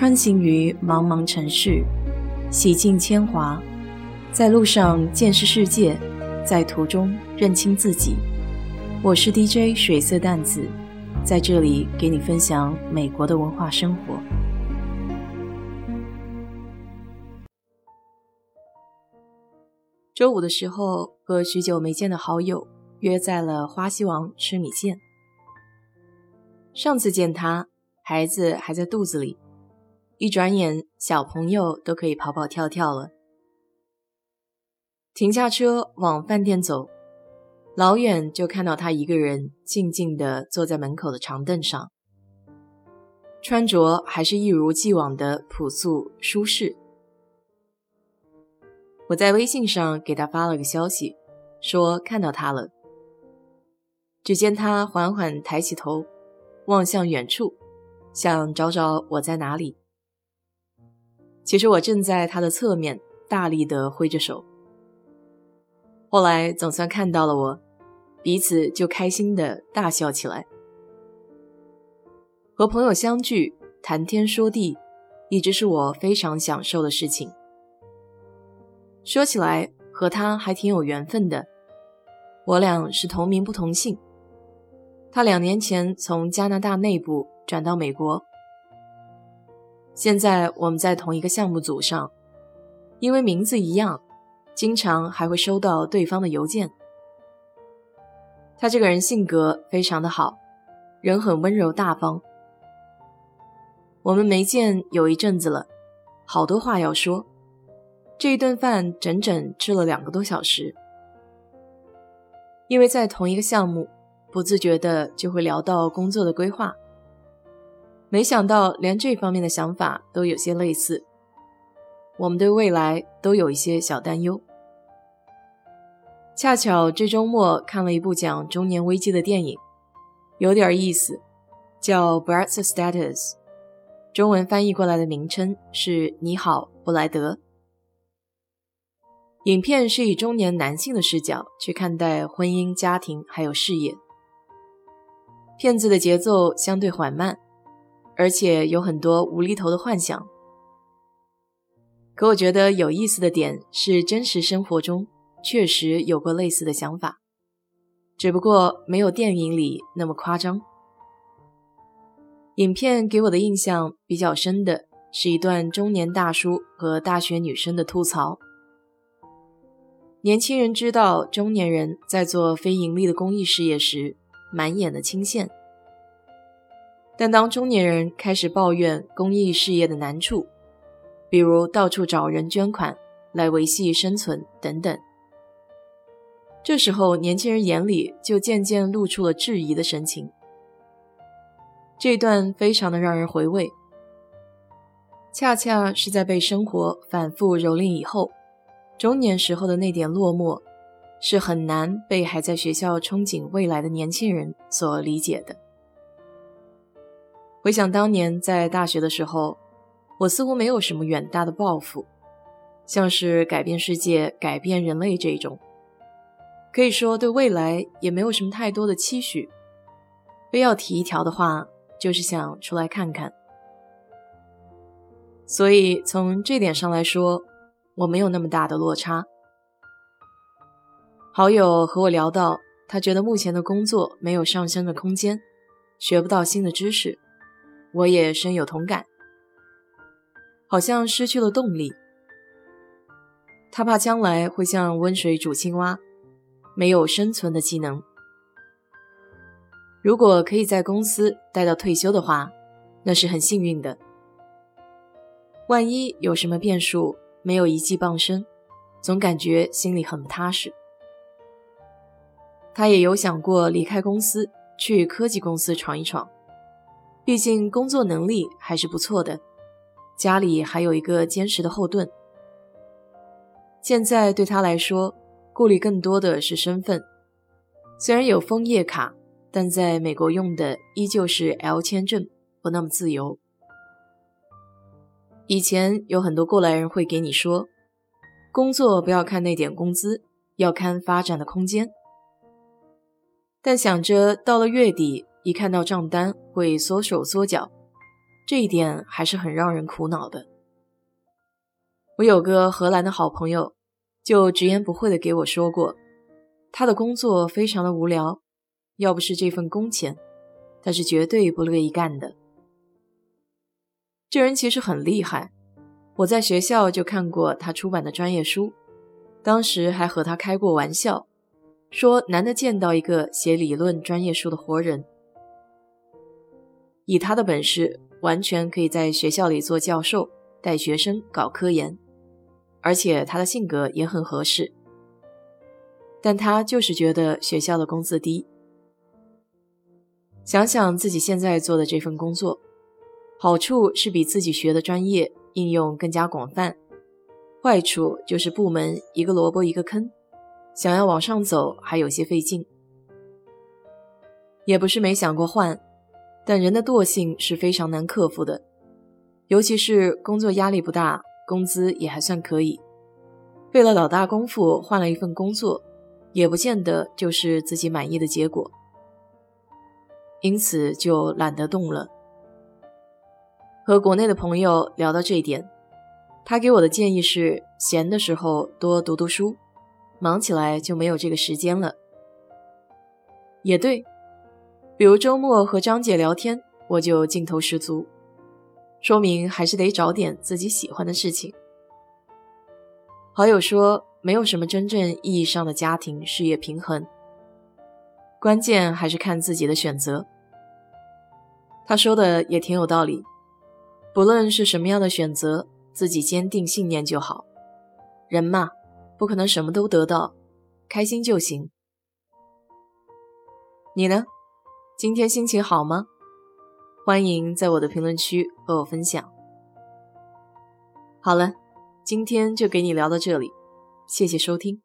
穿行于茫茫城市，洗尽铅华，在路上见识世界，在途中认清自己。我是 DJ 水色淡子，在这里给你分享美国的文化生活。周五的时候，和许久没见的好友约在了花溪王吃米线。上次见他，孩子还在肚子里。一转眼，小朋友都可以跑跑跳跳了。停下车往饭店走，老远就看到他一个人静静地坐在门口的长凳上，穿着还是一如既往的朴素舒适。我在微信上给他发了个消息，说看到他了。只见他缓缓抬起头，望向远处，想找找我在哪里。其实我正在他的侧面，大力地挥着手。后来总算看到了我，彼此就开心的大笑起来。和朋友相聚，谈天说地，一直是我非常享受的事情。说起来，和他还挺有缘分的，我俩是同名不同姓。他两年前从加拿大内部转到美国。现在我们在同一个项目组上，因为名字一样，经常还会收到对方的邮件。他这个人性格非常的好，人很温柔大方。我们没见有一阵子了，好多话要说，这一顿饭整整吃了两个多小时。因为在同一个项目，不自觉的就会聊到工作的规划。没想到连这方面的想法都有些类似，我们对未来都有一些小担忧。恰巧这周末看了一部讲中年危机的电影，有点意思，叫《Brett Status》，中文翻译过来的名称是《你好，布莱德》。影片是以中年男性的视角去看待婚姻、家庭还有事业。片子的节奏相对缓慢。而且有很多无厘头的幻想，可我觉得有意思的点是，真实生活中确实有过类似的想法，只不过没有电影里那么夸张。影片给我的印象比较深的是一段中年大叔和大学女生的吐槽。年轻人知道中年人在做非盈利的公益事业时，满眼的青线。但当中年人开始抱怨公益事业的难处，比如到处找人捐款来维系生存等等，这时候年轻人眼里就渐渐露出了质疑的神情。这段非常的让人回味，恰恰是在被生活反复蹂躏以后，中年时候的那点落寞，是很难被还在学校憧憬未来的年轻人所理解的。回想当年在大学的时候，我似乎没有什么远大的抱负，像是改变世界、改变人类这种，可以说对未来也没有什么太多的期许。非要提一条的话，就是想出来看看。所以从这点上来说，我没有那么大的落差。好友和我聊到，他觉得目前的工作没有上升的空间，学不到新的知识。我也深有同感，好像失去了动力。他怕将来会像温水煮青蛙，没有生存的技能。如果可以在公司待到退休的话，那是很幸运的。万一有什么变数，没有一技傍身，总感觉心里很不踏实。他也有想过离开公司，去科技公司闯一闯。毕竟工作能力还是不错的，家里还有一个坚实的后盾。现在对他来说，顾虑更多的是身份。虽然有枫叶卡，但在美国用的依旧是 L 签证，不那么自由。以前有很多过来人会给你说，工作不要看那点工资，要看发展的空间。但想着到了月底。一看到账单会缩手缩脚，这一点还是很让人苦恼的。我有个荷兰的好朋友，就直言不讳的给我说过，他的工作非常的无聊，要不是这份工钱，他是绝对不乐意干的。这人其实很厉害，我在学校就看过他出版的专业书，当时还和他开过玩笑，说难得见到一个写理论专业书的活人，以他的本事，完全可以在学校里做教授，带学生搞科研。而且他的性格也很合适，但他就是觉得学校的工资低。想想自己现在做的这份工作，好处是比自己学的专业应用更加广泛，坏处就是部门一个萝卜一个坑，想要往上走还有些费劲。也不是没想过换，但人的惰性是非常难克服的，尤其是工作压力不大。工资也还算可以，费了老大功夫换了一份工作，也不见得就是自己满意的结果，因此就懒得动了。和国内的朋友聊到这一点，他给我的建议是：闲的时候多读读书，忙起来就没有这个时间了。也对，比如周末和张姐聊天，我就劲头十足。说明还是得找点自己喜欢的事情。好友说，没有什么真正意义上的家庭事业平衡，关键还是看自己的选择。他说的也挺有道理，不论是什么样的选择，自己坚定信念就好。人嘛，不可能什么都得到，开心就行。你呢？今天心情好吗？欢迎在我的评论区和我分享。好了，今天就给你聊到这里，谢谢收听。